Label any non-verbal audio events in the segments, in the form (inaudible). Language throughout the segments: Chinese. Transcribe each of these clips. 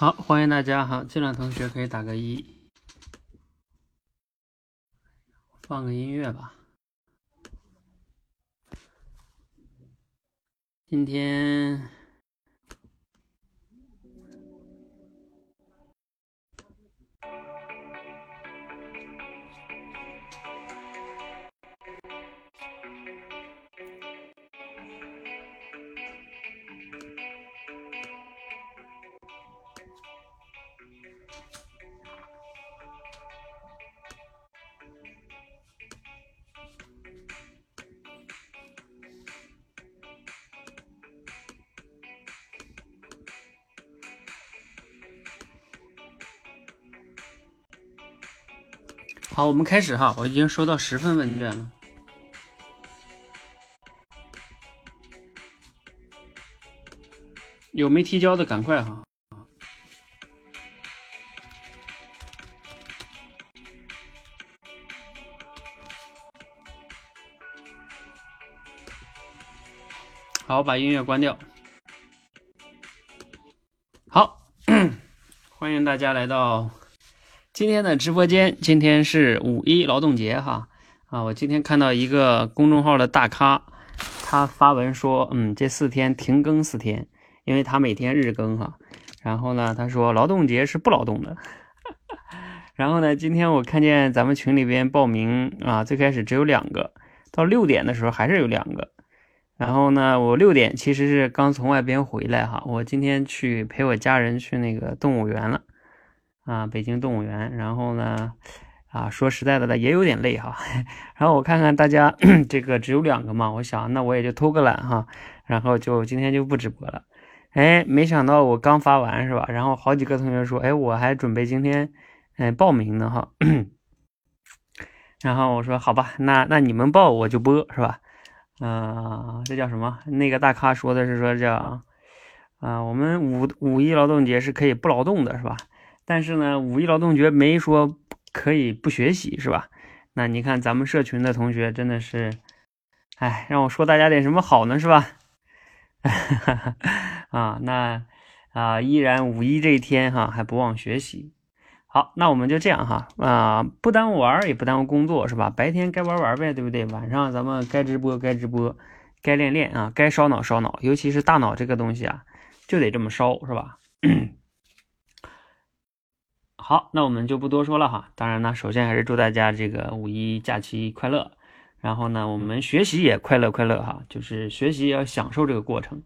好，欢迎大家哈，进来同学可以打个一，放个音乐吧。今天。好，我们开始哈，我已经收到十份问卷了，有没提交的赶快哈。好，把音乐关掉。好，(clears throat) 欢迎大家来到。今天的直播间，今天是五一劳动节哈啊！我今天看到一个公众号的大咖，他发文说，嗯，这四天停更四天，因为他每天日更哈。然后呢，他说劳动节是不劳动的。(laughs) 然后呢，今天我看见咱们群里边报名啊，最开始只有两个，到六点的时候还是有两个。然后呢，我六点其实是刚从外边回来哈，我今天去陪我家人去那个动物园了。啊，北京动物园，然后呢，啊，说实在的呢，也有点累哈。(laughs) 然后我看看大家 (clears throat) 这个只有两个嘛，我想那我也就偷个懒哈，然后就今天就不直播了。哎，没想到我刚发完是吧？然后好几个同学说，哎，我还准备今天嗯报名呢哈。(clears throat) 然后我说好吧，那那你们报我就播是吧？嗯，这叫什么？那个大咖说的是说叫啊，我们五五一劳动节是可以不劳动的是吧？但是呢，五一劳动节没说可以不学习，是吧？那你看咱们社群的同学真的是，哎，让我说大家点什么好呢，是吧？(laughs) 啊，那啊，依然五一这一天哈，还不忘学习。好，那我们就这样哈，啊，不耽误玩，也不耽误工作，是吧？白天该玩玩呗，对不对？晚上咱们该直播该直播，该练练啊，该烧脑烧脑，尤其是大脑这个东西啊，就得这么烧，是吧？(coughs) 好，那我们就不多说了哈。当然呢，首先还是祝大家这个五一假期快乐。然后呢，我们学习也快乐快乐哈，就是学习要享受这个过程。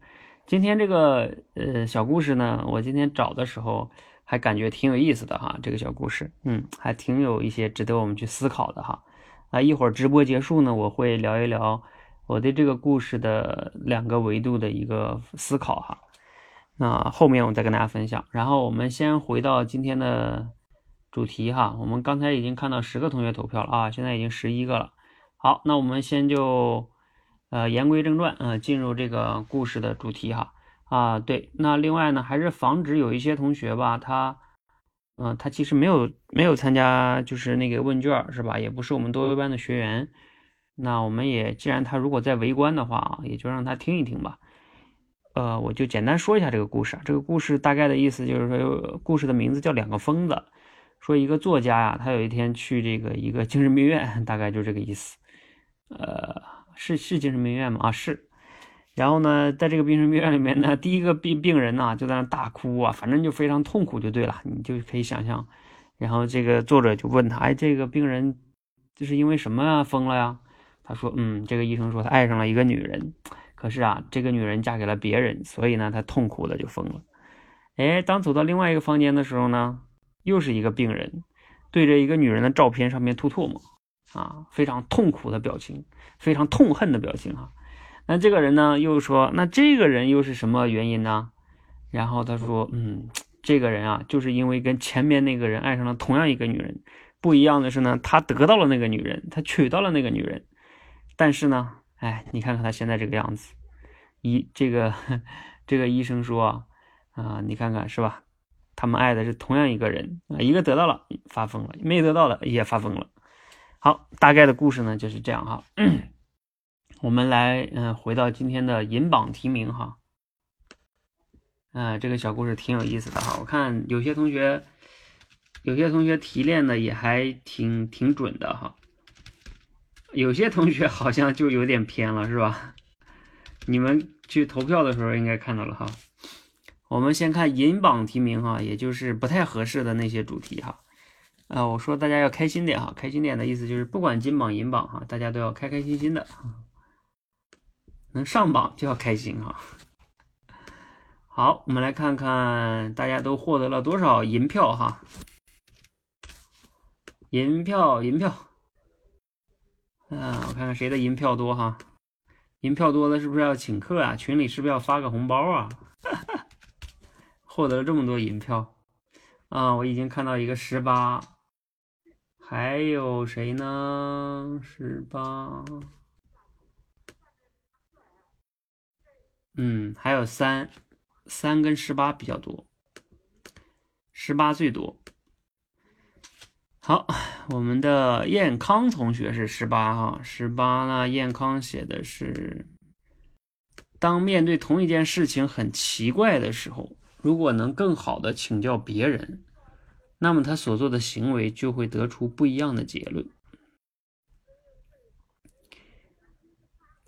今天这个呃小故事呢，我今天找的时候还感觉挺有意思的哈。这个小故事，嗯，还挺有一些值得我们去思考的哈。啊，一会儿直播结束呢，我会聊一聊我对这个故事的两个维度的一个思考哈。那后面我再跟大家分享。然后我们先回到今天的主题哈。我们刚才已经看到十个同学投票了啊，现在已经十一个了。好，那我们先就呃言归正传啊，进入这个故事的主题哈。啊，对，那另外呢，还是防止有一些同学吧，他嗯，他其实没有没有参加就是那个问卷是吧？也不是我们多优班的学员。那我们也既然他如果在围观的话，也就让他听一听吧。呃，我就简单说一下这个故事啊。这个故事大概的意思就是说，故事的名字叫《两个疯子》。说一个作家呀，他有一天去这个一个精神病院，大概就这个意思。呃，是是精神病院吗？啊，是。然后呢，在这个精神病院里面呢，第一个病病人呢就在那大哭啊，反正就非常痛苦，就对了，你就可以想象。然后这个作者就问他，哎，这个病人就是因为什么疯了呀？他说，嗯，这个医生说他爱上了一个女人。可是啊，这个女人嫁给了别人，所以呢，他痛苦的就疯了。哎，当走到另外一个房间的时候呢，又是一个病人，对着一个女人的照片上面吐唾沫，啊，非常痛苦的表情，非常痛恨的表情哈。那这个人呢，又说，那这个人又是什么原因呢？然后他说，嗯，这个人啊，就是因为跟前面那个人爱上了同样一个女人，不一样的是呢，他得到了那个女人，他娶到了那个女人，但是呢。哎，你看看他现在这个样子，医这个这个医生说啊，你看看是吧？他们爱的是同样一个人啊，一个得到了发疯了，没得到的也发疯了。好，大概的故事呢就是这样哈。我们来嗯，回到今天的银榜题名哈。啊，这个小故事挺有意思的哈。我看有些同学，有些同学提炼的也还挺挺准的哈。有些同学好像就有点偏了，是吧？你们去投票的时候应该看到了哈。我们先看银榜提名哈，也就是不太合适的那些主题哈。啊，我说大家要开心点哈，开心点的意思就是不管金榜银榜哈，大家都要开开心心的，能上榜就要开心哈。好，我们来看看大家都获得了多少银票哈。银票，银票，啊，我看看谁的银票多哈。银票多的是不是要请客啊？群里是不是要发个红包啊？(laughs) 获得了这么多银票啊！我已经看到一个十八，还有谁呢？十八，嗯，还有三。三跟十八比较多，十八最多。好，我们的燕康同学是十八哈，十八呢？燕康写的是：当面对同一件事情很奇怪的时候，如果能更好的请教别人，那么他所做的行为就会得出不一样的结论。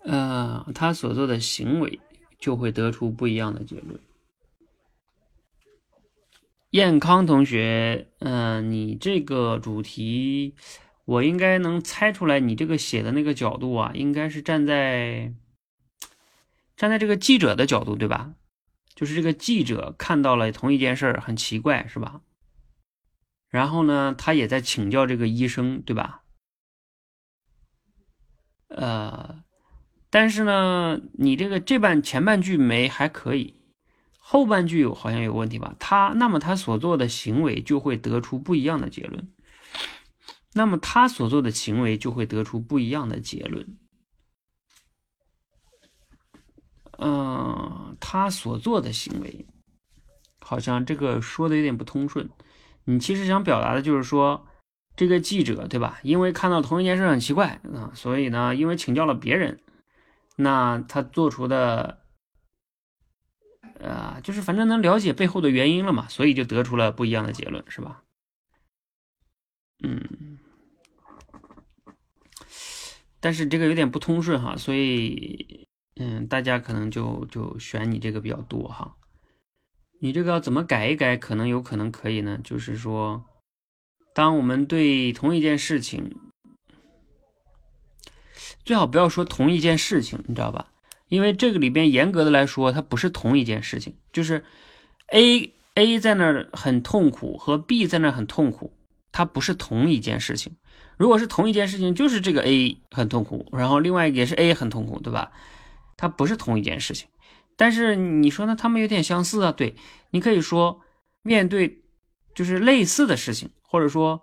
呃，他所做的行为就会得出不一样的结论。燕康同学，嗯，你这个主题，我应该能猜出来，你这个写的那个角度啊，应该是站在站在这个记者的角度，对吧？就是这个记者看到了同一件事儿，很奇怪，是吧？然后呢，他也在请教这个医生，对吧？呃，但是呢，你这个这半前半句没还可以。后半句有好像有问题吧？他那么他所做的行为就会得出不一样的结论。那么他所做的行为就会得出不一样的结论。嗯，他所做的行为，好像这个说的有点不通顺。你其实想表达的就是说，这个记者对吧？因为看到同一件事很奇怪啊，所以呢，因为请教了别人，那他做出的。呃，就是反正能了解背后的原因了嘛，所以就得出了不一样的结论，是吧？嗯，但是这个有点不通顺哈，所以嗯，大家可能就就选你这个比较多哈。你这个要怎么改一改，可能有可能可以呢？就是说，当我们对同一件事情，最好不要说同一件事情，你知道吧？因为这个里边严格的来说，它不是同一件事情，就是 A A 在那儿很痛苦，和 B 在那儿很痛苦，它不是同一件事情。如果是同一件事情，就是这个 A 很痛苦，然后另外也是 A 很痛苦，对吧？它不是同一件事情。但是你说呢？他们有点相似啊？对，你可以说面对就是类似的事情，或者说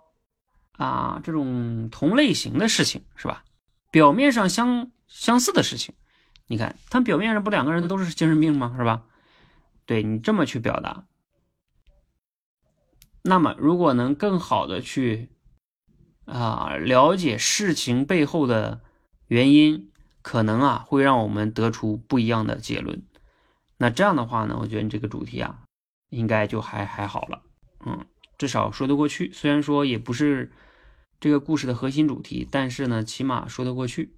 啊这种同类型的事情，是吧？表面上相相似的事情。你看，他表面上不两个人都是精神病吗？是吧？对你这么去表达，那么如果能更好的去啊了解事情背后的原因，可能啊会让我们得出不一样的结论。那这样的话呢，我觉得你这个主题啊，应该就还还好了，嗯，至少说得过去。虽然说也不是这个故事的核心主题，但是呢，起码说得过去。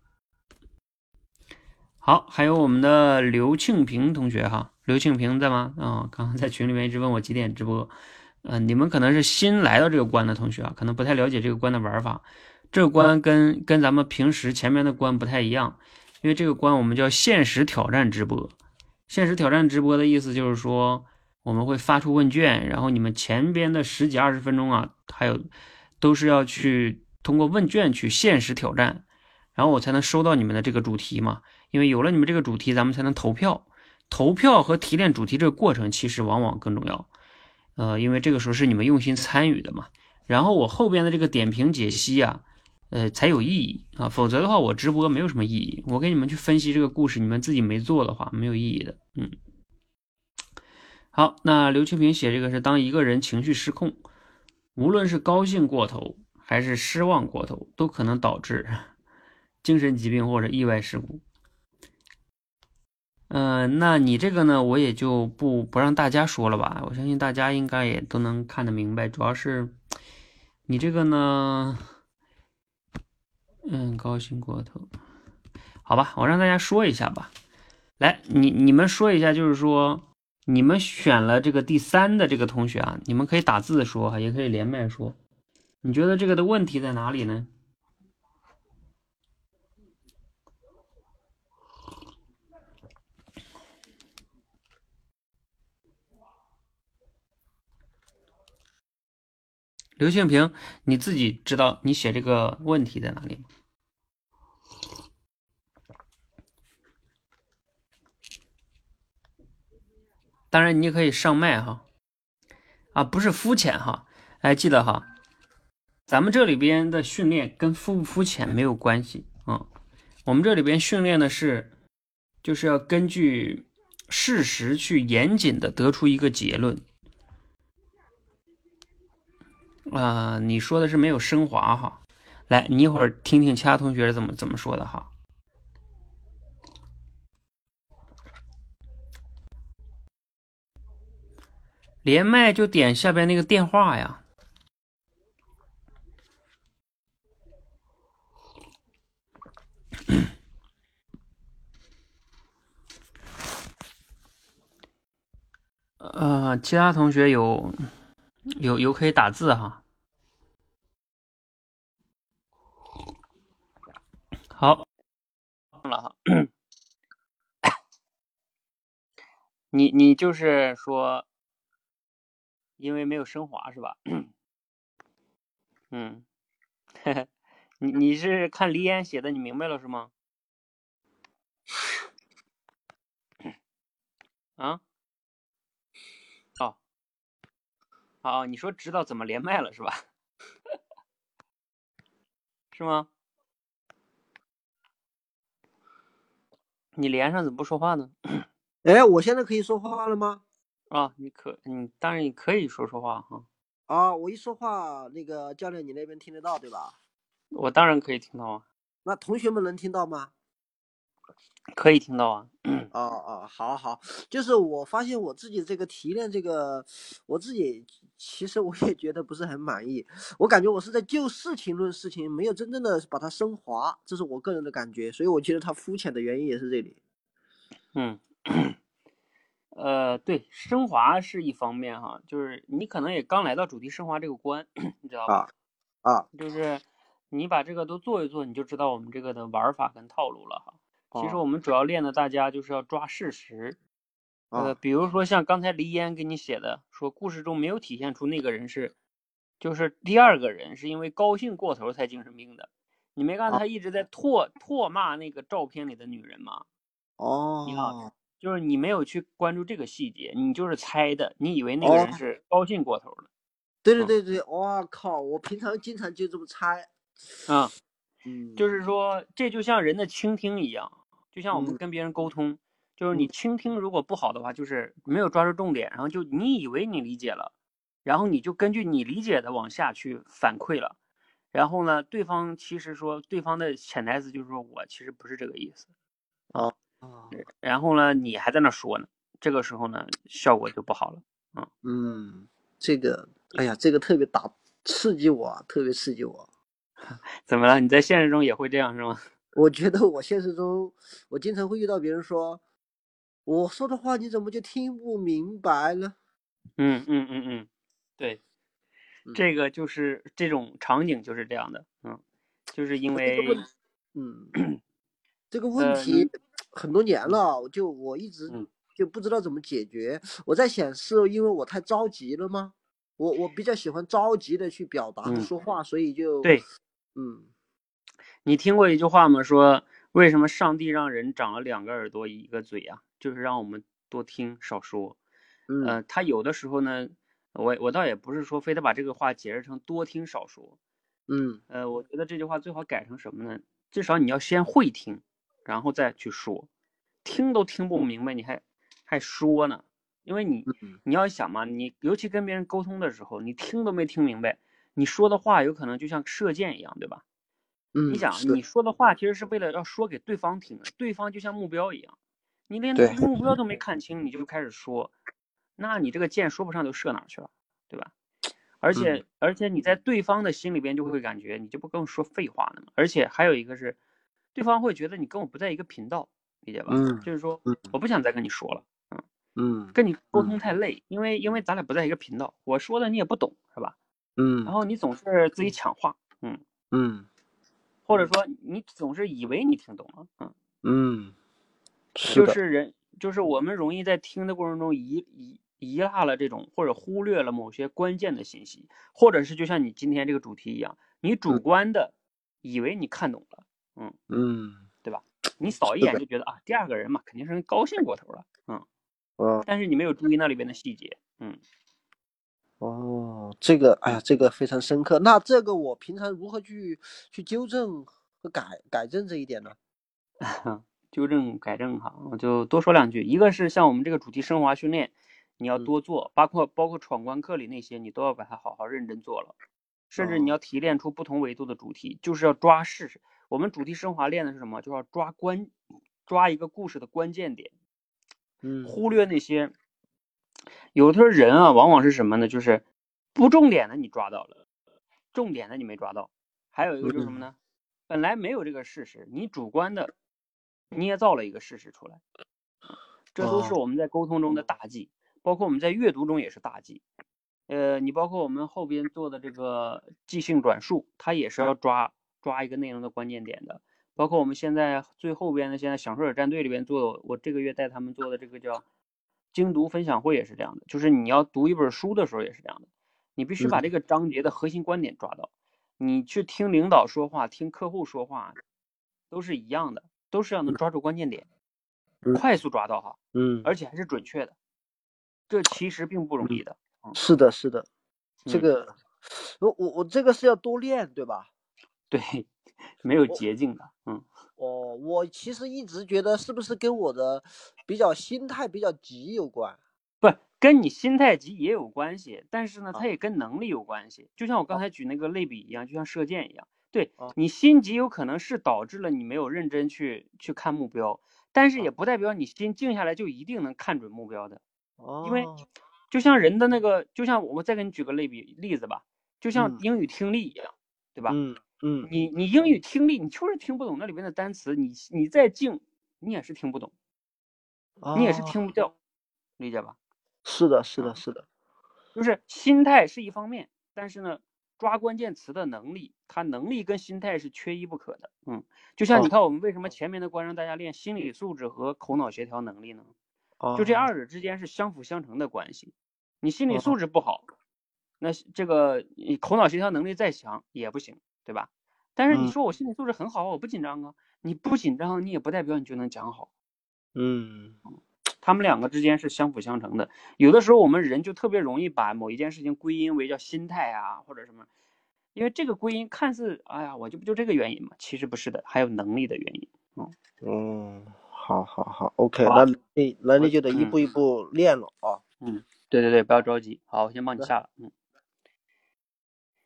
好，还有我们的刘庆平同学哈，刘庆平在吗？啊，刚刚在群里面一直问我几点直播，嗯，你们可能是新来到这个关的同学啊，可能不太了解这个关的玩法。这个关跟跟咱们平时前面的关不太一样，因为这个关我们叫限时挑战直播。限时挑战直播的意思就是说，我们会发出问卷，然后你们前边的十几二十分钟啊，还有都是要去通过问卷去限时挑战，然后我才能收到你们的这个主题嘛。因为有了你们这个主题，咱们才能投票。投票和提炼主题这个过程，其实往往更重要。呃，因为这个时候是你们用心参与的嘛。然后我后边的这个点评解析啊，呃，才有意义啊。否则的话，我直播没有什么意义。我给你们去分析这个故事，你们自己没做的话，没有意义的。嗯。好，那刘清平写这个是：当一个人情绪失控，无论是高兴过头还是失望过头，都可能导致精神疾病或者意外事故。嗯，那你这个呢，我也就不不让大家说了吧。我相信大家应该也都能看得明白。主要是你这个呢，嗯，高兴过头。好吧，我让大家说一下吧。来，你你们说一下，就是说你们选了这个第三的这个同学啊，你们可以打字说哈，也可以连麦说。你觉得这个的问题在哪里呢？刘庆平，你自己知道你写这个问题在哪里吗？当然，你可以上麦哈，啊，不是肤浅哈，哎，记得哈，咱们这里边的训练跟肤不肤浅没有关系啊，我们这里边训练的是，就是要根据事实去严谨的得出一个结论。啊，你说的是没有升华哈，来，你一会儿听听其他同学怎么怎么说的哈。连麦就点下边那个电话呀。呃，其他同学有。有有可以打字哈，好了哈，(coughs) 你你就是说，因为没有升华是吧？嗯，(laughs) 你你是看黎烟写的，你明白了是吗？(coughs) 啊？哦，你说知道怎么连麦了是吧？(laughs) 是吗？你连上怎么不说话呢？哎，我现在可以说话了吗？啊，你可，你当然你可以说说话哈。啊，我一说话，那个教练你那边听得到对吧？我当然可以听到啊。那同学们能听到吗？可以听到啊，哦哦，好好，就是我发现我自己这个提炼这个，我自己其实我也觉得不是很满意，我感觉我是在就事情论事情，没有真正的把它升华，这是我个人的感觉，所以我觉得它肤浅的原因也是这里。嗯，(clears throat) 呃，对，升华是一方面哈，就是你可能也刚来到主题升华这个关，(clears throat) 你知道吧？啊，就是你把这个都做一做，你就知道我们这个的玩法跟套路了哈。其实我们主要练的，大家就是要抓事实，呃，比如说像刚才黎烟给你写的，说故事中没有体现出那个人是，就是第二个人是因为高兴过头才精神病的，你没看他一直在唾唾骂那个照片里的女人吗？哦，你好，就是你没有去关注这个细节，你就是猜的，你以为那个人是高兴过头了。对对对对，哇靠，我平常经常就这么猜。啊。嗯就是说，这就像人的倾听一样，就像我们跟别人沟通，就是你倾听如果不好的话，就是没有抓住重点，然后就你以为你理解了，然后你就根据你理解的往下去反馈了，然后呢，对方其实说对方的潜台词就是说我其实不是这个意思，啊啊，然后呢，你还在那说呢，这个时候呢，效果就不好了，嗯嗯，这个，哎呀，这个特别打刺激我，特别刺激我。(laughs) 怎么了？你在现实中也会这样是吗？我觉得我现实中，我经常会遇到别人说，我说的话你怎么就听不明白呢？嗯嗯嗯嗯，对，这个就是这种场景就是这样的，嗯，就是因为，嗯，(clears throat) 这个问题很多年了，就我一直就不知道怎么解决。我在想，是因为我太着急了吗？我我比较喜欢着急的去表达说话，所以就对。嗯，你听过一句话吗？说为什么上帝让人长了两个耳朵一个嘴啊？就是让我们多听少说。嗯，他有的时候呢，我我倒也不是说非得把这个话解释成多听少说。嗯，呃，我觉得这句话最好改成什么呢？至少你要先会听，然后再去说。听都听不明白，你还还说呢？因为你你要想嘛，你尤其跟别人沟通的时候，你听都没听明白。你说的话有可能就像射箭一样，对吧？嗯，你想你说的话其实是为了要说给对方听的，对方就像目标一样，你连目标都没看清，你就开始说，那你这个箭说不上就射哪去了，对吧？而且、而且你在对方的心里边就会感觉你这不跟我说废话呢吗？而且还有一个是，对方会觉得你跟我不在一个频道，理解吧？嗯就是说嗯我不想再跟你说了，嗯跟你沟通太累，因为因为咱俩不在一个频道，我说的你也不懂，是吧？嗯然嗯后你总是自己抢话，嗯，嗯或者说你总是以为你听懂了，嗯。嗯，是，就是人，就是我们容易在听的过程中遗遗遗落了这种，或者忽略了某些关键的信息，或者是就像你今天这个主题一样，你主嗯。观的以为你看懂了，嗯。嗯，对吧？你扫一眼就觉得啊，第二个人嘛肯定是高兴过头了，嗯，嗯。但是你没有注意那里边的细节，嗯，哦，这个哎呀，这个非常深刻。那这个我平常如何去去纠正和改改正这一点呢？(laughs) 纠正改正哈，我就多说两句。一个是像我们这个主题升华训练，你要嗯多做，包括包括闯关课里那些，你都要把它好好认真做了。甚至你哦要提炼出不同维度的主题，就是要抓事实。我们主题升华练的是什么？就要抓关，抓一个故事的关键点，嗯忽略那些。有的时候人啊，往往是什么呢？就是不重点的你抓到了，重点的你没抓到。还有一个就是什么呢？本来没有这个事实，你主观的捏造了一个事实出来，这都是哦我们在沟通中的大忌，包括我们在阅读中也是大忌。呃，你包括我们后边做的这个即兴转述，它也是要抓抓一个内容的关键点的。包括我们现在最后边的，现在享受者战队里边做的，我这个月带他们做的这个叫精读分享会也是这样的，就是你要读一本书的时候也是这样的，你必须把嗯这个章节的核心观点抓到。你去听领导说话，听客户说话，都是一样的，都是要能抓住关键点，嗯快速抓到哈，嗯，而且还是准确的，这其实并不容易的。是的，是的，这嗯个我我我这个是要多练，对吧？对，(laughs) 没有捷径的，嗯。哦，我其实一直觉得是不是跟我的比较心态比较急有关？不，跟你心态急也有关系，但是呢，啊它也跟能力有关系。就像我刚才举那个类比一样，就像射箭一样，对啊你心急有可能是导致了你没有认真去去看目标，但是也不代表你心静下来就一定能看准目标的。哦，因为就像人的那个，就像我再给你举个类比例子吧，就像嗯英语听力一样，对吧？嗯嗯你你英语听力，你就是听不懂那里边的单词，你你再静，你也是听不懂，你也是哦听不掉，理解吧？是的，是啊的，是的，就是心态是一方面，但是呢，抓关键词的能力，它能力跟心态是缺一不可的。嗯，就像你哦看，我们为什么前面的关让大家练心理素质和口脑协调能力呢？就这哦二者之间是相辅相成的关系。你心理哦素质不好，那这个你口脑协调能力再强也不行，对吧？但是你嗯说我心理素质很好，我不紧张啊，你不紧张，你也不代表你就能讲好。嗯他们两个之间是相辅相成的。有的时候我们人就特别容易把某一件事情归因为叫心态啊，或者什么，因为这个归因看似哎呀，我就不就这个原因嘛，其实不是的，还有能力的原因。嗯嗯，好好好，OK，好那你那我你就得一嗯步一步练了啊。嗯对对对，不要着急。好，我先帮你下了。嗯。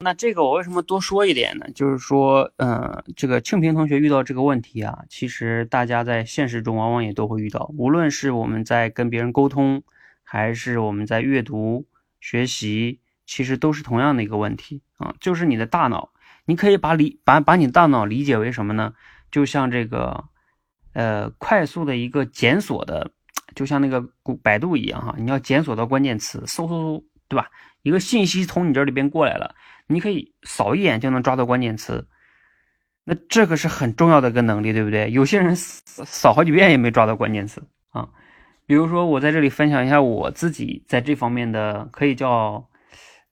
那这个我为什么多说一点呢？就是说，呃，这个庆平同学遇到这个问题啊，其实大家在现实中往往也都会遇到，无论是我们在跟别人沟通，还是我们在阅读、学习，其实都是同样的一个问题啊，就是你的大脑，你可以把理把把你大脑理解为什么呢？就像这个，呃，快速的一个检索的，就像那个百度一样哈，你要检索到关键词，搜搜搜，对吧？一个信息从你这里边过来了，你可以扫一眼就能抓到关键词，那这个是很重要的一个能力，对不对？有些人扫好几遍也没抓到关键词啊。比如说，我在这里分享一下我自己在这方面的，可以叫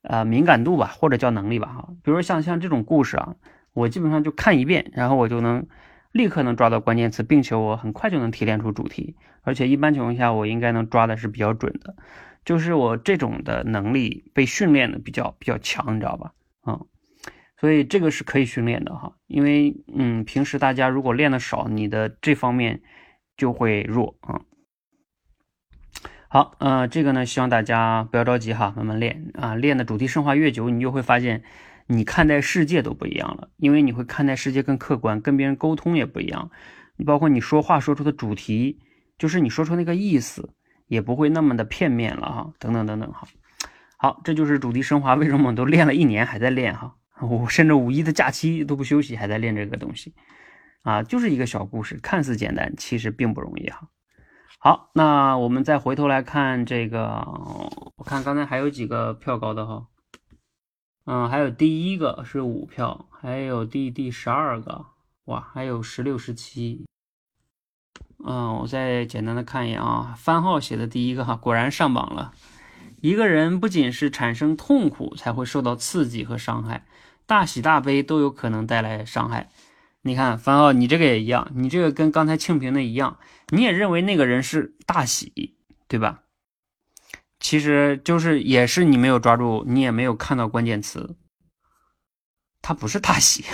呃敏感度吧，或者叫能力吧哈。比如说像像这种故事啊，我基本上就看一遍，然后我就能立刻能抓到关键词，并且我很快就能提炼出主题，而且一般情况下我应该能抓的是比较准的，就是我这种的能力被训练的比较比较强，你知道吧？啊、所以这个是可以训练的哈，因为嗯，平时大家如果练的少，你的这方面就会弱啊。好，呃，这个呢，希望大家不要着急哈，慢慢练啊。练的主题深化越久，你就会发现，你看待世界都不一样了，因为你会看待世界更客观，跟别人沟通也不一样。你包括你说话说出的主题，就是你说出那个意思也不会那么的片面了哈，等等等等哈。好，这就是主题升华，为什么我们都练了一年还在练哈？我甚至五一的假期都不休息，还在练这个东西啊，就是一个小故事，看似简单，其实并不容易哈。好，那我们再回头来看这个，我看刚才还有几个票高的哈，嗯，还有第一个是五票，还有第第十二个，哇，还有十六、十七，嗯，我再简单的看一眼啊，番号写的第一个哈，果然上榜了。一个人不仅是产生痛苦才会受到刺激和伤害。大喜大悲都有可能带来伤害。你看，番号，你这个也一样，你这个跟刚才庆平的一样，你也认为那个人是大喜，对吧？其实就是也是你没有抓住，你也没有看到关键词，他不是大喜。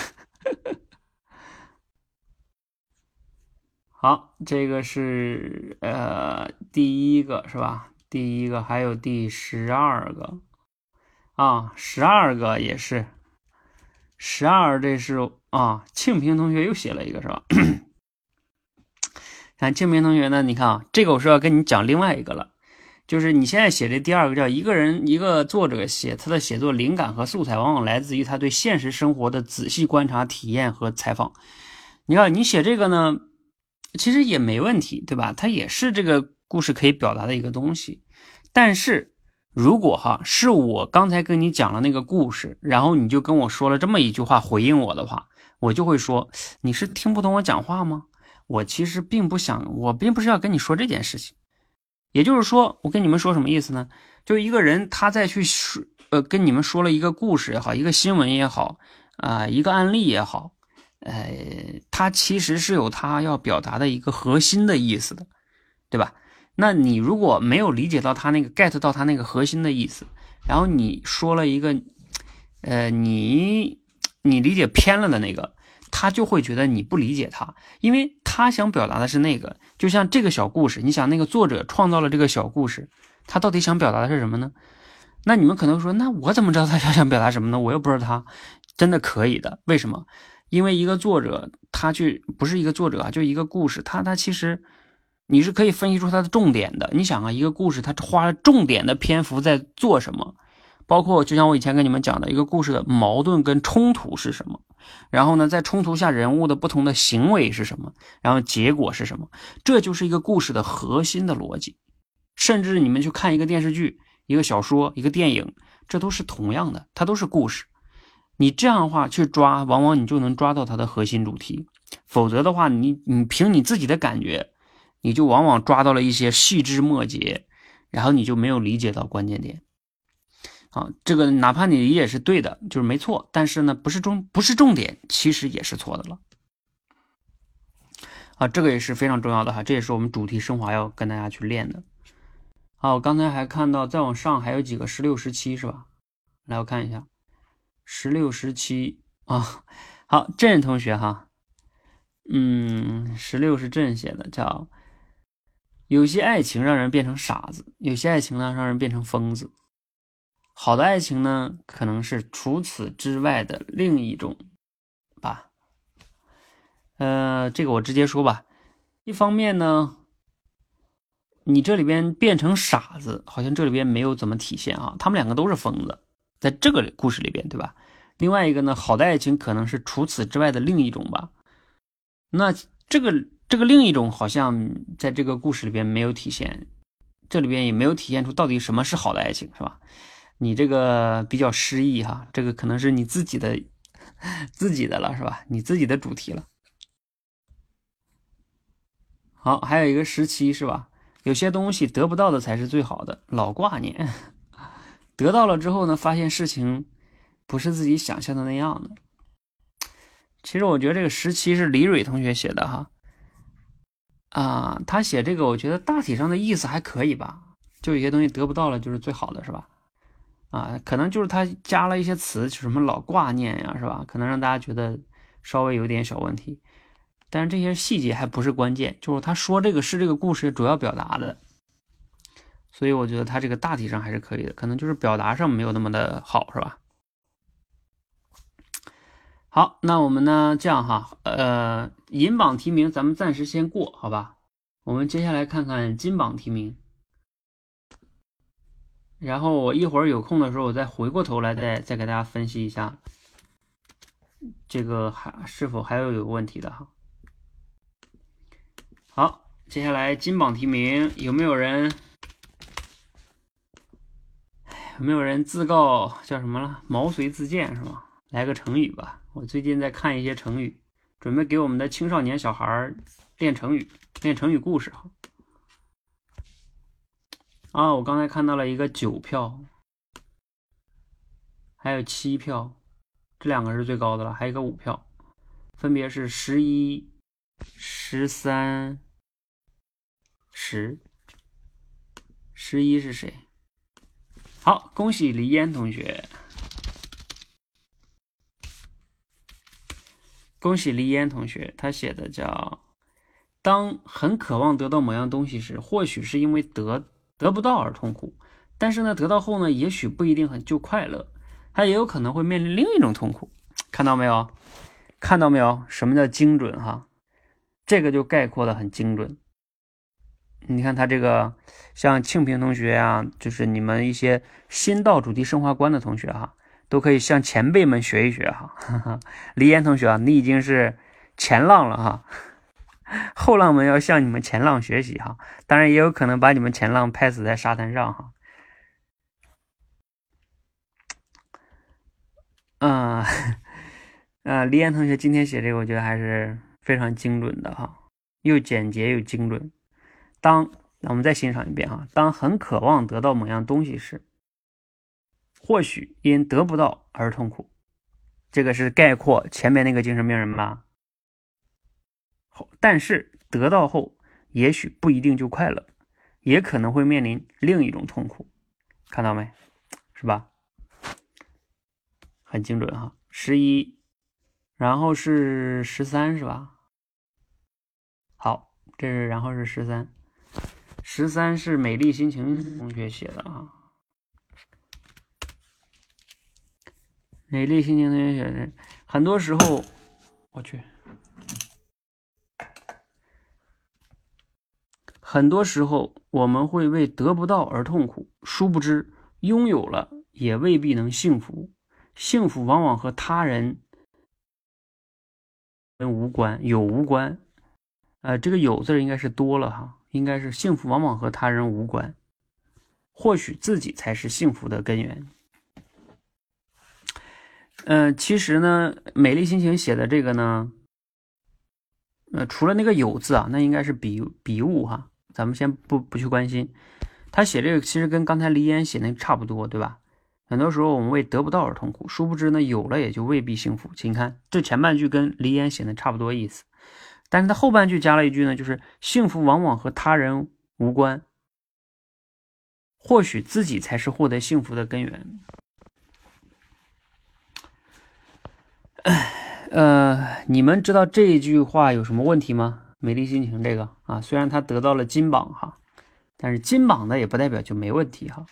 好，这个是呃第一个是吧？第一个还有第十二个啊，十二个也是。十二，这是啊，庆平同学又写了一个，是吧？(coughs) 看庆平同学呢，你看啊，这个我是要跟你讲另外一个了，就是你现在写这第二个叫一个人一个作者写他的写作灵感和素材，往往来自于他对现实生活的仔细观察、体验和采访。你看你写这个呢，其实也没问题，对吧？它也是这个故事可以表达的一个东西，但是。如果哈是我刚才跟你讲了那个故事，然后你就跟我说了这么一句话回应我的话，我就会说你是听不懂我讲话吗？我其实并不想，我并不是要跟你说这件事情。也就是说，我跟你们说什么意思呢？就一个人他再去说，呃，跟你们说了一个故事也好，一个新闻也好，啊，一个案例也好，呃，他其实是有他要表达的一个核心的意思的，对吧？那你如果没有理解到他那个 get 到他那个核心的意思，然后你说了一个，呃，你你理解偏了的那个，他就会觉得你不理解他，因为他想表达的是那个，就像这个小故事，你想那个作者创造了这个小故事，他到底想表达的是什么呢？那你们可能说，那我怎么知道他想想表达什么呢？我又不是他，真的可以的。为什么？因为一个作者，他去不是一个作者啊，就一个故事，他他其实。你是可以分析出它的重点的。你想啊，一个故事他花了重点的篇幅在做什么？包括就像我以前跟你们讲的一个故事的矛盾跟冲突是什么？然后呢，在冲突下人物的不同的行为是什么？然后结果是什么？这就是一个故事的核心的逻辑。甚至你们去看一个电视剧、一个小说、一个电影，这都是同样的，它都是故事。你这样的话去抓，往往你就能抓到它的核心主题。否则的话，你你凭你自己的感觉。你就往往抓到了一些细枝末节，然后你就没有理解到关键点。啊，这个哪怕你理解是对的，就是没错，但是呢，不是重不是重点，其实也是错的了。啊，这个也是非常重要的哈，这也是我们主题升华要跟大家去练的。好，我刚才还看到再往上还有几个十六、十七是吧？来，我看一下，十六、十七啊。好，郑同学哈，嗯，十六是郑写的，叫。有些爱情让人变成傻子，有些爱情呢让人变成疯子。好的爱情呢，可能是除此之外的另一种吧。呃，这个我直接说吧。一方面呢，你这里边变成傻子，好像这里边没有怎么体现啊。他们两个都是疯子，在这个故事里边，对吧？另外一个呢，好的爱情可能是除此之外的另一种吧。那这个。这个另一种好像在这个故事里边没有体现，这里边也没有体现出到底什么是好的爱情，是吧？你这个比较诗意哈，这个可能是你自己的 (laughs) 自己的了，是吧？你自己的主题了。好，还有一个时期是吧？有些东西得不到的才是最好的，老挂念；得到了之后呢，发现事情不是自己想象的那样的。其实我觉得这个时期是李蕊同学写的哈。啊，他写这个，我觉得大体上的意思还可以吧。就有些东西得不到了，就是最好的，是吧？啊，可能就是他加了一些词，什么老挂念呀，是吧？可能让大家觉得稍微有点小问题。但是这些细节还不是关键，就是他说这个是这个故事主要表达的。所以我觉得他这个大体上还是可以的，可能就是表达上没有那么的好，是吧？好，那我们呢？这样哈，呃，银榜题名咱们暂时先过，好吧？我们接下来看看金榜题名，然后我一会儿有空的时候，我再回过头来再再给大家分析一下，这个还是否还有有问题的哈。好，接下来金榜题名，有没有人？有没有人自告叫什么了？毛遂自荐是吗？来个成语吧。我最近在看一些成语，准备给我们的青少年小孩练成语，练成语故事哈。啊，我刚才看到了一个九票，还有七票，这两个是最高的了，还有一个五票，分别是十一、十三、十。十一是谁？好，恭喜黎烟同学，恭喜黎烟同学，他写的叫“当很渴望得到某样东西时，或许是因为得得不到而痛苦，但是呢，得到后呢，也许不一定很就快乐，他也有可能会面临另一种痛苦。看到没有？看到没有？什么叫精准？哈，这个就概括的很精准。你看他这个，像庆平同学啊，就是你们一些新到主题升华观的同学哈，都可以向前辈们学一学哈。(laughs) 黎岩同学啊，你已经是前浪了哈，(laughs) 后浪们要向你们前浪学习哈。当然也有可能把你们前浪拍死在沙滩上哈。啊，(laughs) 啊，黎岩同学今天写这个，我觉得还是非常精准的哈，又简洁又精准。当那我们再欣赏一遍哈，当很渴望得到某样东西时，或许因得不到而痛苦。这个是概括前面那个精神病人吧？好，但是得到后，也许不一定就快乐，也可能会面临另一种痛苦。看到没？是吧？很精准哈，十一，然后是十三，是吧？好，这是然后是十三。十三是美丽心情同学写的啊，美丽心情同学写的。很多时候，我去，很多时候我们会为得不到而痛苦，殊不知拥有了也未必能幸福。幸福往往和他人跟无关，有无关。呃，这个有字应该是多了哈。应该是幸福往往和他人无关，或许自己才是幸福的根源。嗯，其实呢，美丽心情写的这个呢，呃，除了那个有字啊，那应该是笔笔误哈，咱们先不不去关心。他写这个其实跟刚才黎烟写那差不多，对吧？很多时候我们为得不到而痛苦，殊不知呢，有了也就未必幸福。请看这前半句跟黎烟写的差不多意思。但是他后半句加了一句呢，就是幸福往往和他人无关，或许自己才是获得幸福的根源。呃，你们知道这一句话有什么问题吗？美丽心情这个啊，虽然他得到了金榜哈，但是金榜的也不代表就没问题哈。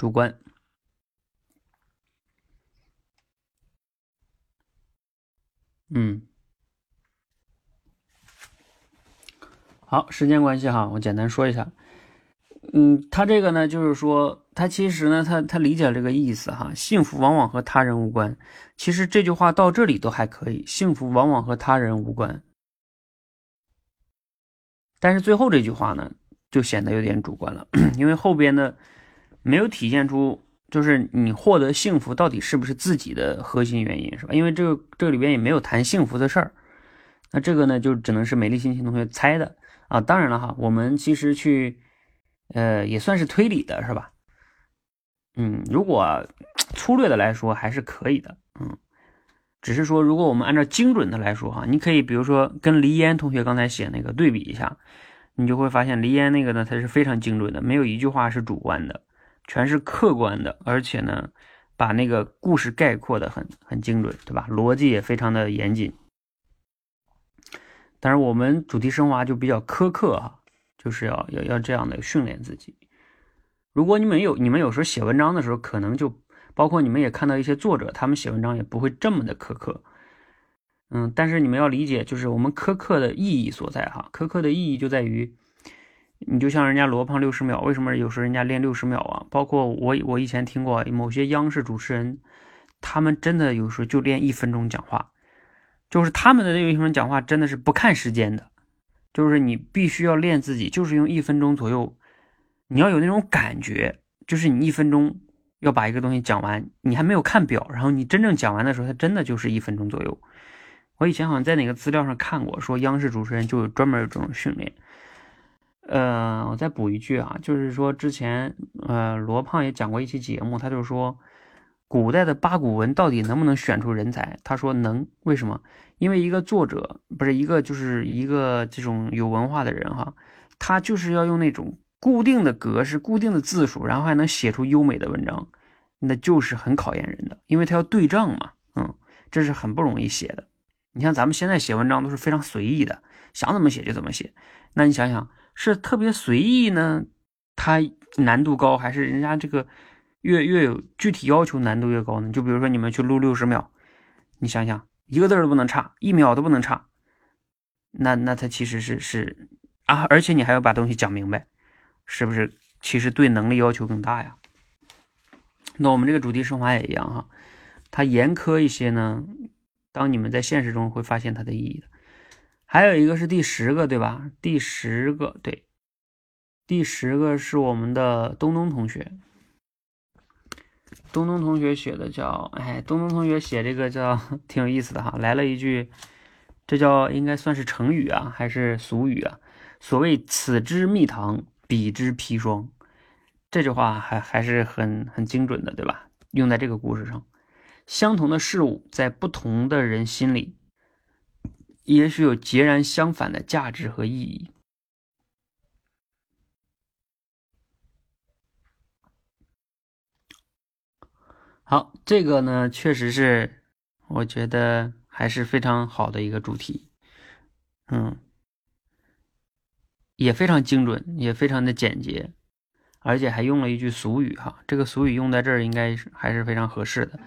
主观，嗯，好，时间关系哈，我简单说一下，嗯，他这个呢，就是说，他其实呢，他他理解这个意思哈，幸福往往和他人无关。其实这句话到这里都还可以，幸福往往和他人无关。但是最后这句话呢，就显得有点主观了，(clears throat) 因为后边的。没有体现出，就是你获得幸福到底是不是自己的核心原因，是吧？因为这个这个里边也没有谈幸福的事儿，那这个呢，就只能是美丽心情同学猜的啊。当然了哈，我们其实去，呃，也算是推理的，是吧？嗯，如果粗略的来说还是可以的，嗯，只是说如果我们按照精准的来说哈，你可以比如说跟黎烟同学刚才写那个对比一下，你就会发现黎烟那个呢，它是非常精准的，没有一句话是主观的。全是客观的，而且呢，把那个故事概括的很很精准，对吧？逻辑也非常的严谨。但是我们主题升华就比较苛刻啊，就是要要要这样的训练自己。如果你们有你们有时候写文章的时候，可能就包括你们也看到一些作者，他们写文章也不会这么的苛刻。嗯，但是你们要理解，就是我们苛刻的意义所在哈。苛刻的意义就在于，你就像人家罗胖六十秒，为什么有时候人家练六十秒啊？包括我我以前听过某些央视主持人，他们真的有时候就练一分钟讲话，就是他们的这个一分钟讲话真的是不看时间的，就是你必须要练自己，就是用一分钟左右，你要有那种感觉，就是你一分钟要把一个东西讲完，你还没有看表，然后你真正讲完的时候，它真的就是一分钟左右。我以前好像在哪个资料上看过，说央视主持人就有专门有这种训练。呃，我再补一句啊，就是说之前呃罗胖也讲过一期节目，他就说古代的八股文到底能不能选出人才？他说能，为什么？因为一个作者不是一个就是一个这种有文化的人哈，他就是要用那种固定的格式、固定的字数，然后还能写出优美的文章，那就是很考验人的，因为他要对仗嘛，嗯，这是很不容易写的。你像咱们现在写文章都是非常随意的，想怎么写就怎么写。那你想想，是特别随意呢，它难度高，还是人家这个越越有具体要求难度越高呢？就比如说你们去录六十秒，你想想一个字都不能差，一秒都不能差，那那它其实是是啊，而且你还要把东西讲明白，是不是？其实对能力要求更大呀。那我们这个主题升华也一样哈，它严苛一些呢。当你们在现实中会发现它的意义的，还有一个是第十个，对吧？第十个，对，第十个是我们的东东同学，东东同学写的叫，哎，东东同学写这个叫 (laughs) 挺有意思的哈，来了一句，这叫应该算是成语啊，还是俗语啊？所谓此之蜜糖，彼之砒霜，这句话还还是很很精准的，对吧？用在这个故事上。相同的事物，在不同的人心里，也许有截然相反的价值和意义。好，这个呢，确实是我觉得还是非常好的一个主题，嗯，也非常精准，也非常的简洁，而且还用了一句俗语哈，这个俗语用在这儿应该是还是非常合适的。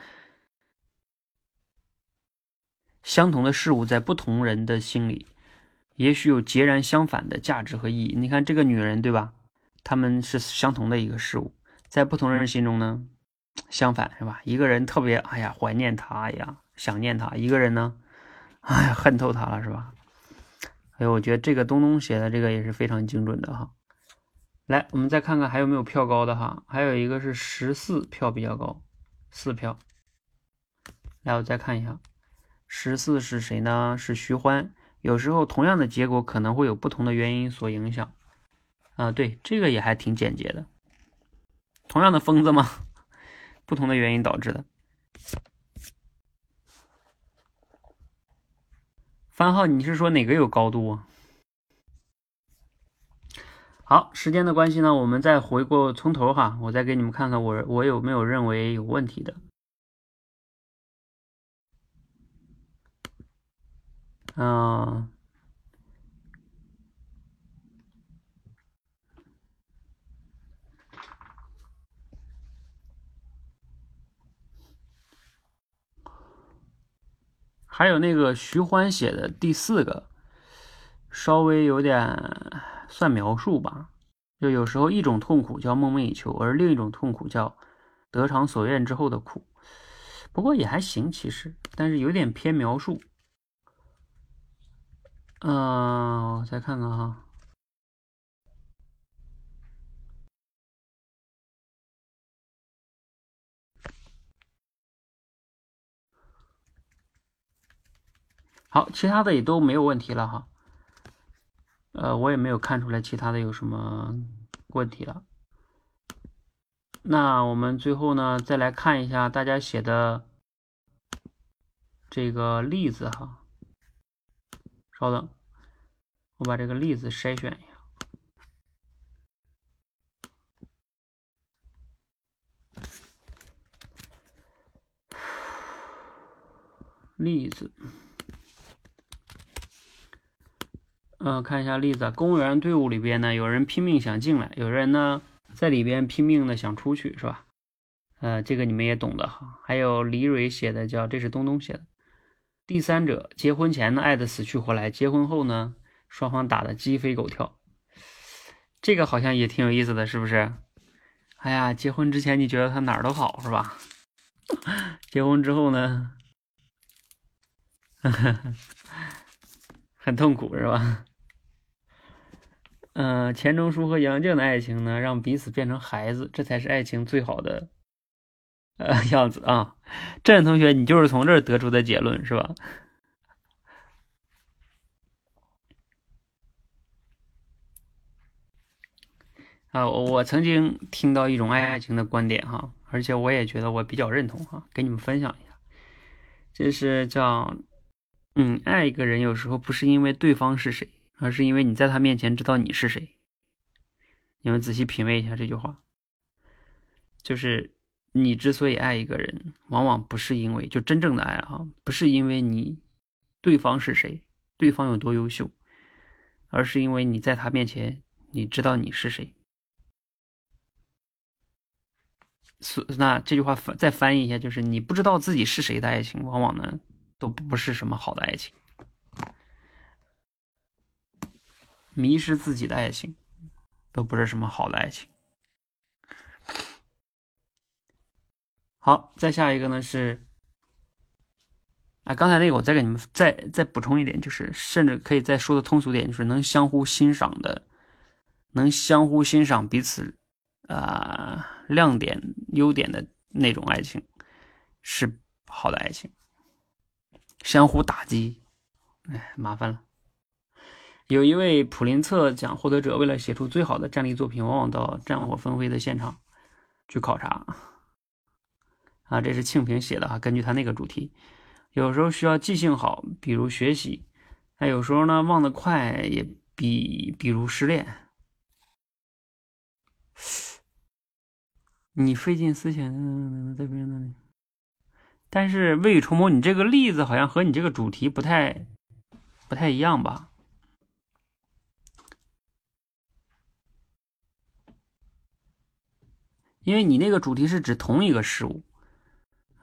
相同的事物在不同人的心里，也许有截然相反的价值和意义。你看这个女人，对吧？他们是相同的一个事物，在不同人心中呢，相反是吧？一个人特别哎呀怀念她，呀想念她；一个人呢，哎呀恨透她了，是吧？哎，我觉得这个东东写的这个也是非常精准的哈。来，我们再看看还有没有票高的哈？还有一个是十四票比较高，四票。来，我再看一下。十四是谁呢？是徐欢。有时候同样的结果可能会有不同的原因所影响。啊，对，这个也还挺简洁的。同样的疯子吗？(laughs) 不同的原因导致的。番号，你是说哪个有高度啊？好，时间的关系呢，我们再回过从头哈，我再给你们看看我我有没有认为有问题的。嗯，还有那个徐欢写的第四个，稍微有点算描述吧。就有时候一种痛苦叫梦寐以求，而另一种痛苦叫得偿所愿之后的苦。不过也还行，其实，但是有点偏描述。嗯，我再看看哈。好，其他的也都没有问题了哈。呃，我也没有看出来其他的有什么问题了。那我们最后呢，再来看一下大家写的这个例子哈。稍等，我把这个例子筛选一下。例子，嗯，看一下例子。公务员队伍里边呢，有人拼命想进来，有人呢在里边拼命的想出去，是吧？呃，这个你们也懂的哈。还有李蕊写的叫，这是东东写的。第三者结婚前呢爱的死去活来，结婚后呢双方打的鸡飞狗跳，这个好像也挺有意思的，是不是？哎呀，结婚之前你觉得他哪儿都好是吧？(laughs) 结婚之后呢，(laughs) 很痛苦是吧？嗯，钱钟书和杨绛的爱情呢，让彼此变成孩子，这才是爱情最好的。呃，(laughs) 样子啊，郑同学，你就是从这儿得出的结论是吧？啊，我曾经听到一种爱爱情的观点哈，而且我也觉得我比较认同哈，给你们分享一下，就是叫，嗯，爱一个人有时候不是因为对方是谁，而是因为你在他面前知道你是谁。你们仔细品味一下这句话，就是。你之所以爱一个人，往往不是因为就真正的爱啊，不是因为你对方是谁，对方有多优秀，而是因为你在他面前，你知道你是谁。是那这句话翻再翻译一下，就是你不知道自己是谁的爱情，往往呢都不是什么好的爱情。迷失自己的爱情，都不是什么好的爱情。好，再下一个呢是，啊，刚才那个我再给你们再再补充一点，就是甚至可以再说的通俗点，就是能相互欣赏的，能相互欣赏彼此啊亮点、优点的那种爱情，是好的爱情。相互打击，哎，麻烦了。有一位普林策奖获得者，为了写出最好的战力作品，往往到战火纷飞的现场去考察。啊，这是庆平写的哈，根据他那个主题，有时候需要记性好，比如学习；那有时候呢，忘得快，也比比如失恋。你费尽思想在别人那里，但是未雨绸缪，你这个例子好像和你这个主题不太不太一样吧？因为你那个主题是指同一个事物。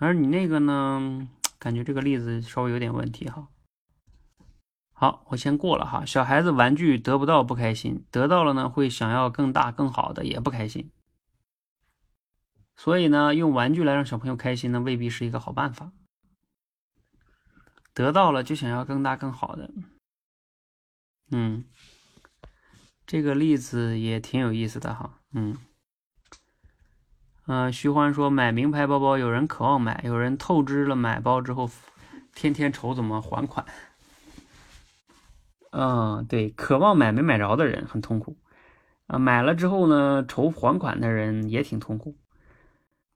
而你那个呢？感觉这个例子稍微有点问题哈。好，我先过了哈。小孩子玩具得不到不开心，得到了呢会想要更大更好的也不开心。所以呢，用玩具来让小朋友开心呢未必是一个好办法。得到了就想要更大更好的，嗯，这个例子也挺有意思的哈，嗯。嗯，徐欢说买名牌包包，有人渴望买，有人透支了买包之后，天天愁怎么还款。嗯，对，渴望买没买着的人很痛苦，啊，买了之后呢，愁还款的人也挺痛苦。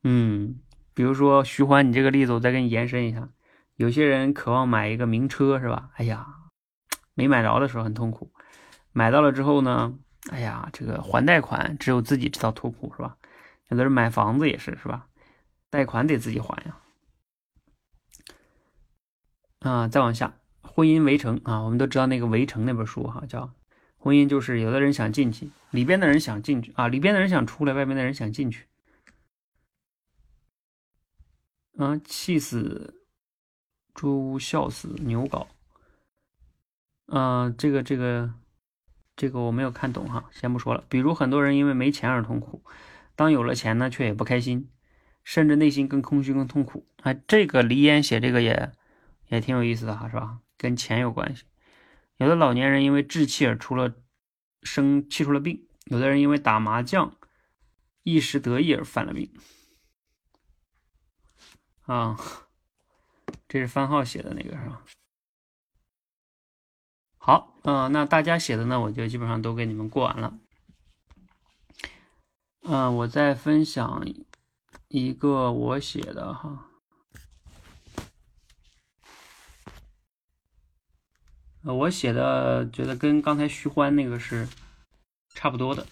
嗯，比如说徐欢，你这个例子我再给你延伸一下，有些人渴望买一个名车，是吧？哎呀，没买着的时候很痛苦，买到了之后呢，哎呀，这个还贷款，只有自己知道痛苦，是吧？有的人买房子也是，是吧？贷款得自己还呀。啊，再往下，婚姻围城啊，我们都知道那个围城那本书哈，叫婚姻就是有的人想进去，里边的人想进去啊，里边的人想出来，外面的人想进去。啊，气死猪，笑死牛搞。啊，这个这个这个我没有看懂哈，先不说了。比如很多人因为没钱而痛苦。当有了钱呢，却也不开心，甚至内心更空虚、更痛苦。哎，这个黎烟写这个也也挺有意思的哈，是吧？跟钱有关系。有的老年人因为置气而出了生气出了病，有的人因为打麻将一时得意而犯了病。啊，这是番号写的那个是吧？好，嗯，那大家写的呢，我就基本上都给你们过完了。嗯，我再分享一个我写的哈，我写的觉得跟刚才徐欢那个是差不多的，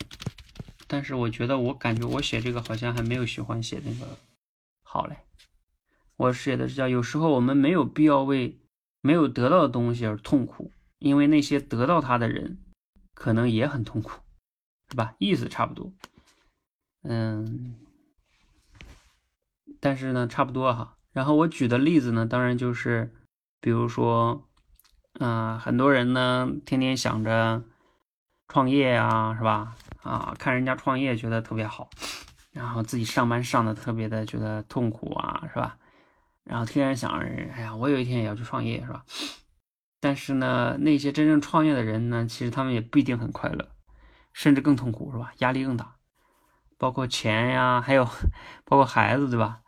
但是我觉得我感觉我写这个好像还没有徐欢写那个好嘞。我写的是叫有时候我们没有必要为没有得到的东西而痛苦，因为那些得到它的人可能也很痛苦，是吧？意思差不多。嗯，但是呢，差不多哈。然后我举的例子呢，当然就是，比如说，嗯，很多人呢，天天想着创业啊，是吧？啊，看人家创业觉得特别好，然后自己上班上的特别的觉得痛苦啊，是吧？然后天天想着，哎呀，我有一天也要去创业，是吧？但是呢，那些真正创业的人呢，其实他们也不一定很快乐，甚至更痛苦，是吧？压力更大，包括钱呀，还有包括孩子，对吧？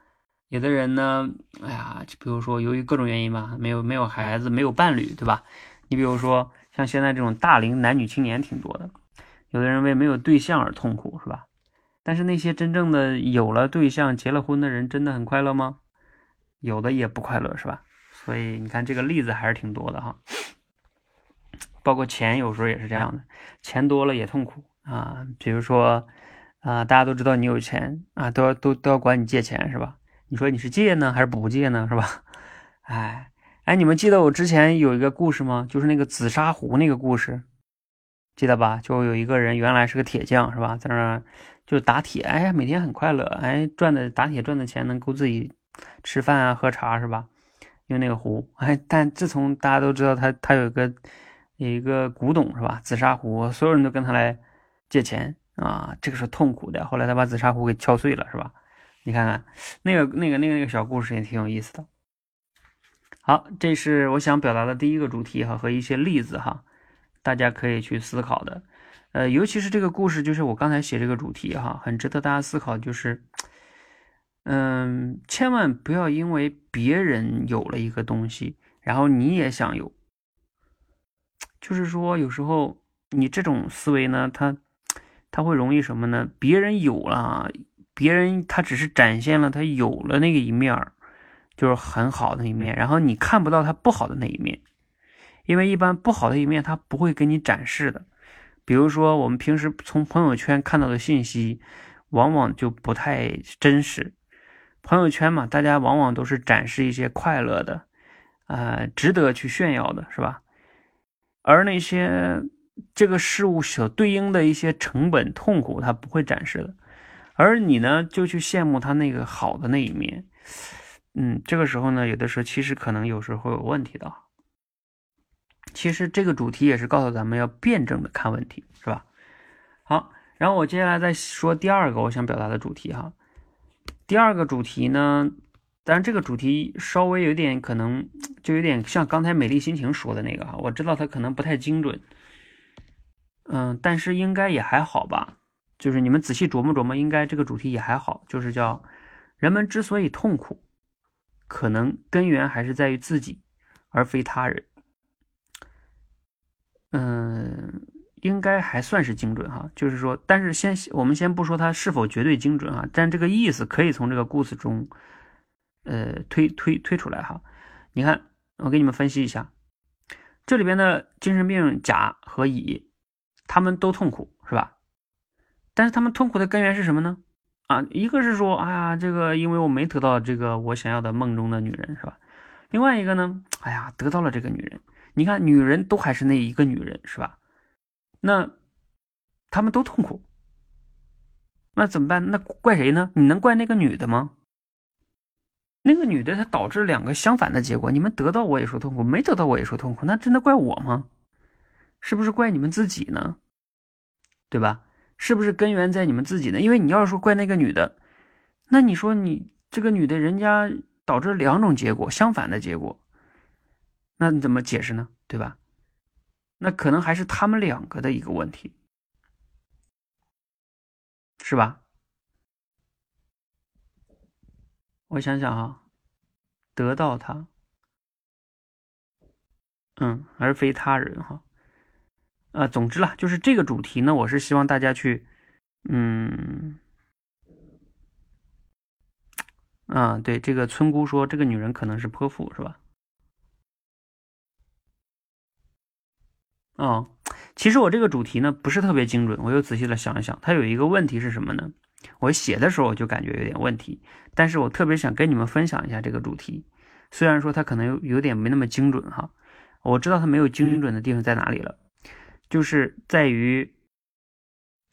有的人呢，哎呀，就比如说由于各种原因吧，没有没有孩子，没有伴侣，对吧？你比如说像现在这种大龄男女青年挺多的，有的人为没有对象而痛苦，是吧？但是那些真正的有了对象、结了婚的人，真的很快乐吗？有的也不快乐，是吧？所以你看这个例子还是挺多的哈，包括钱有时候也是这样的，钱多了也痛苦啊。比如说啊，大家都知道你有钱啊，都要都都要管你借钱是吧？你说你是借呢还是不借呢是吧？(laughs) 哎哎，你们记得我之前有一个故事吗？就是那个紫砂壶那个故事，记得吧？就有一个人原来是个铁匠是吧，在那就打铁，哎呀，每天很快乐，哎，赚的打铁赚的钱能够自己吃饭啊喝茶是吧？用那个壶，哎，但自从大家都知道他他有个有一个古董是吧？紫砂壶，所有人都跟他来借钱啊，这个是痛苦的。后来他把紫砂壶给敲碎了是吧？你看看那个那个那个那个小故事也挺有意思的。好，这是我想表达的第一个主题哈，和一些例子哈，大家可以去思考的。呃，尤其是这个故事，就是我刚才写这个主题哈，很值得大家思考，就是。嗯，千万不要因为别人有了一个东西，然后你也想有。就是说，有时候你这种思维呢，它他会容易什么呢？别人有了，别人他只是展现了他有了那个一面儿就是很好的一面，然后你看不到他不好的那一面，因为一般不好的一面他不会给你展示的。比如说，我们平时从朋友圈看到的信息，往往就不太真实。朋友圈嘛，大家往往都是展示一些快乐的，呃，值得去炫耀的，是吧？而那些这个事物所对应的一些成本、痛苦，他不会展示的。而你呢，就去羡慕他那个好的那一面，嗯，这个时候呢，有的时候其实可能有时候会有问题的。其实这个主题也是告诉咱们要辩证的看问题，是吧？好，然后我接下来再说第二个我想表达的主题哈。第二个主题呢，当然这个主题稍微有点可能就有点像刚才美丽心情说的那个哈，我知道它可能不太精准，嗯，但是应该也还好吧。就是你们仔细琢磨琢磨，应该这个主题也还好。就是叫人们之所以痛苦，可能根源还是在于自己，而非他人。嗯。应该还算是精准哈，就是说，但是先我们先不说它是否绝对精准哈，但这个意思可以从这个故事中，呃，推推推出来哈。你看，我给你们分析一下，这里边的精神病甲和乙，他们都痛苦是吧？但是他们痛苦的根源是什么呢？啊，一个是说，哎呀，这个因为我没得到这个我想要的梦中的女人是吧？另外一个呢，哎呀，得到了这个女人，你看，女人都还是那一个女人是吧？那他们都痛苦，那怎么办？那怪谁呢？你能怪那个女的吗？那个女的她导致两个相反的结果，你们得到我也说痛苦，没得到我也说痛苦，那真的怪我吗？是不是怪你们自己呢？对吧？是不是根源在你们自己呢？因为你要是说怪那个女的，那你说你这个女的，人家导致两种结果相反的结果，那你怎么解释呢？对吧？那可能还是他们两个的一个问题，是吧？我想想哈，得到他，嗯，而非他人哈。啊，总之啦，就是这个主题呢，我是希望大家去，嗯，啊，对，这个村姑说，这个女人可能是泼妇，是吧？哦，其实我这个主题呢不是特别精准，我又仔细的想一想，它有一个问题是什么呢？我写的时候我就感觉有点问题，但是我特别想跟你们分享一下这个主题，虽然说它可能有有点没那么精准哈，我知道它没有精准的地方在哪里了，就是在于，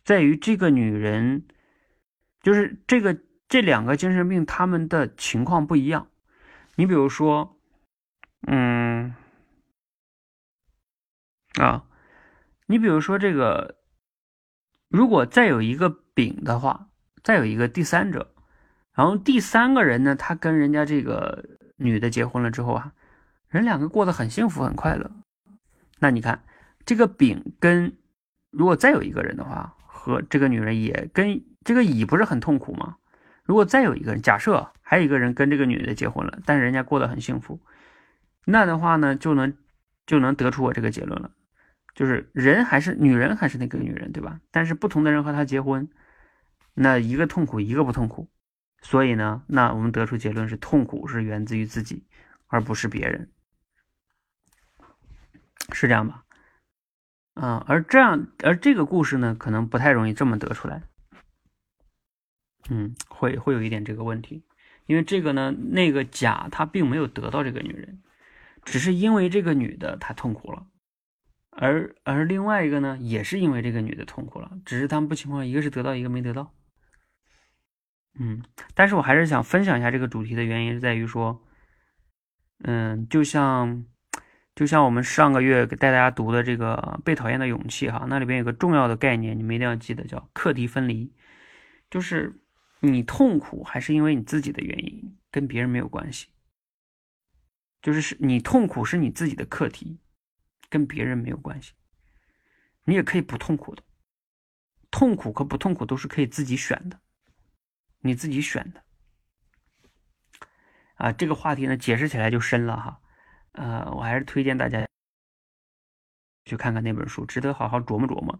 在于这个女人就是这个这两个精神病他们的情况不一样。你比如说，嗯，啊，你比如说这个，如果再有一个丙的话，再有一个第三者，然后第三个人呢，他跟人家这个女的结婚了之后啊，人两个过得很幸福很快乐。那你看，这个丙跟如果再有一个人的话，和这个女人也跟这个乙不是很痛苦吗？如果再有一个人，假设还有一个人跟这个女的结婚了，但是人家过得很幸福，那的话呢，就能就能得出我这个结论了，就是人还是女人还是那个女人，对吧？但是不同的人和她结婚，那一个痛苦，一个不痛苦，所以呢，那我们得出结论是痛苦是源自于自己，而不是别人，是这样吧？啊，而这样，而这个故事呢，可能不太容易这么得出来。嗯，会会有一点这个问题，因为这个呢，那个甲他并没有得到这个女人，只是因为这个女的她痛苦了，而而另外一个呢，也是因为这个女的痛苦了，只是他们不情况，一个是得到，一个没得到。嗯，但是我还是想分享一下这个主题的原因，是在于说，嗯，就像就像我们上个月给带大家读的这个《被讨厌的勇气》哈，那里边有个重要的概念，你们一定要记得，叫课题分离，就是。你痛苦还是因为你自己的原因，跟别人没有关系。就是是你痛苦是你自己的课题，跟别人没有关系。你也可以不痛苦的，痛苦和不痛苦都是可以自己选的，你自己选的。啊，这个话题呢解释起来就深了哈。呃，我还是推荐大家去看看那本书，值得好好琢磨琢磨。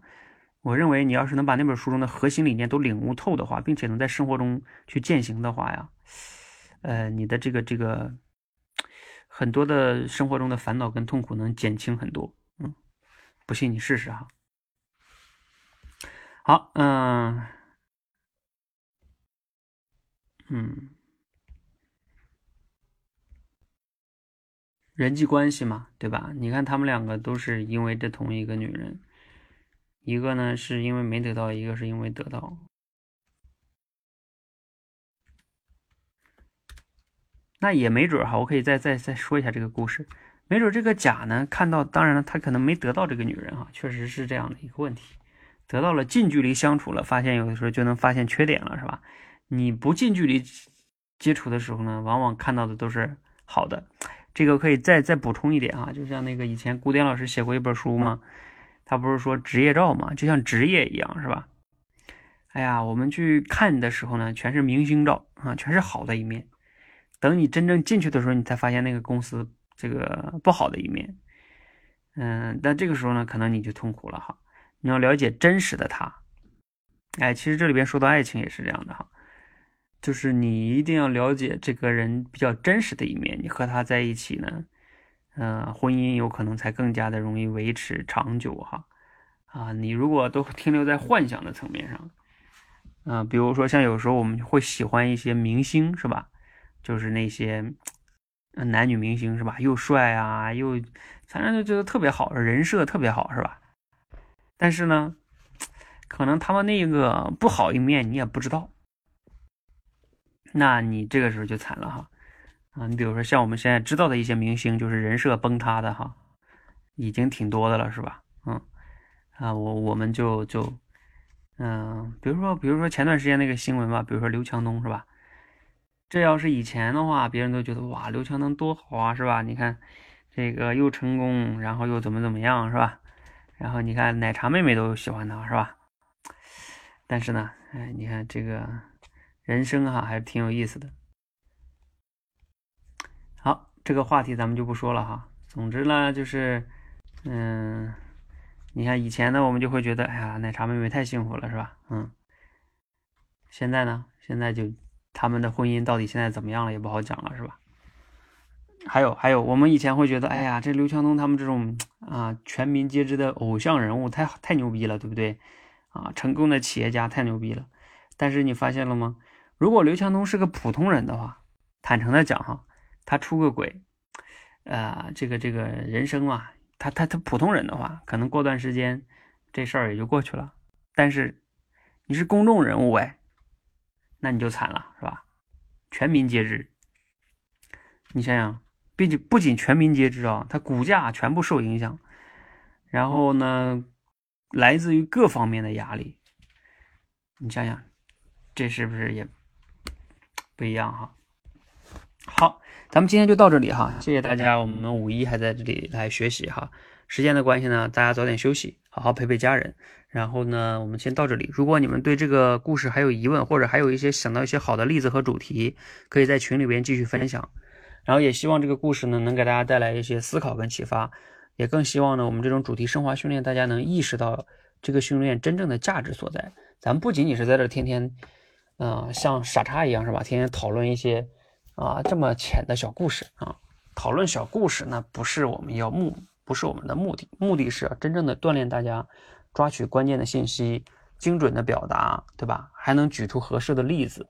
我认为，你要是能把那本书中的核心理念都领悟透的话，并且能在生活中去践行的话呀，呃，你的这个这个很多的生活中的烦恼跟痛苦能减轻很多。嗯，不信你试试哈。好，嗯嗯，人际关系嘛，对吧？你看他们两个都是因为这同一个女人。一个呢是因为没得到，一个是因为得到。那也没准哈，我可以再再再说一下这个故事。没准这个甲呢看到，当然了，他可能没得到这个女人哈，确实是这样的一个问题。得到了近距离相处了，发现有的时候就能发现缺点了，是吧？你不近距离接触的时候呢，往往看到的都是好的。这个可以再再补充一点啊，就像那个以前古典老师写过一本书嘛。他不是说职业照嘛，就像职业一样，是吧？哎呀，我们去看的时候呢，全是明星照啊，全是好的一面。等你真正进去的时候，你才发现那个公司这个不好的一面。嗯，但这个时候呢，可能你就痛苦了哈。你要了解真实的他。哎，其实这里边说到爱情也是这样的哈，就是你一定要了解这个人比较真实的一面，你和他在一起呢。嗯，婚姻有可能才更加的容易维持长久哈，啊，你如果都停留在幻想的层面上，嗯，比如说像有时候我们会喜欢一些明星是吧？就是那些男女明星是吧？又帅啊，又反正就觉得特别好，人设特别好是吧？但是呢，(tsk) 可能他们那个不好一面你也不知道，那你这个时候就惨了哈。啊，你比如说像我们现在知道的一些明星，就是人设崩塌的哈，已经挺多的了，是吧？嗯，啊，我我们就就，嗯，比如说比如说前段时间那个新闻吧，比如说刘强东是吧？这要是以前的话，别人都觉得哇，刘强东多好啊，是吧？你看这个又成功，然后又怎么怎么样，是吧？然后你看奶茶妹妹都喜欢他，是吧？但是呢，哎，你看这个人生哈，还是挺有意思的。好这个话题咱们就不说了哈。总之呢，就是，嗯，你看以前呢，我们就会觉得，哎呀，奶茶妹妹太幸福了，是吧？嗯。现在呢，现在就他们的婚姻到底现在怎么样了，也不好讲了，是吧？还有还有，我们以前会觉得，哎呀，这刘强东他们这种啊，全民皆知的偶像人物，太太牛逼了，对不对？啊，成功的企业家太牛逼了。但是你发现了吗？如果刘强东是个普通人的话，坦诚的讲哈。他出个轨，呃，这个这个人生嘛，他他他普通人的话，可能过段时间这事儿也就过去了。但是你是公众人物哎，那你就惨了，是吧？全民皆知。你想想，毕竟不仅全民皆知啊，他股价全部受影响，然后呢，来自于各方面的压力。你想想，这是不是也不一样哈？好，咱们今天就到这里哈，谢谢大家。我们五一还在这里来学习哈。时间的关系呢，大家早点休息，好好陪陪家人。然后呢，我们先到这里。如果你们对这个故事还有疑问，或者还有一些想到一些好的例子和主题，可以在群里边继续分享。然后也希望这个故事呢，能给大家带来一些思考跟启发。也更希望呢，我们这种主题升华训练，大家能意识到这个训练真正的价值所在。咱们不仅仅是在这天天，嗯，像傻叉一样是吧？天天讨论一些啊这么浅的小故事啊，讨论小故事那不是我们要目，不是我们的目的。目的是真正的锻炼大家。抓取关键的信息，精准的表达，对吧？还能举出合适的例子，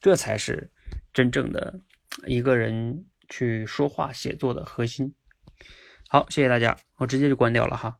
这才是真正的一个人去说话写作的核心。好，谢谢大家，我直接就关掉了哈。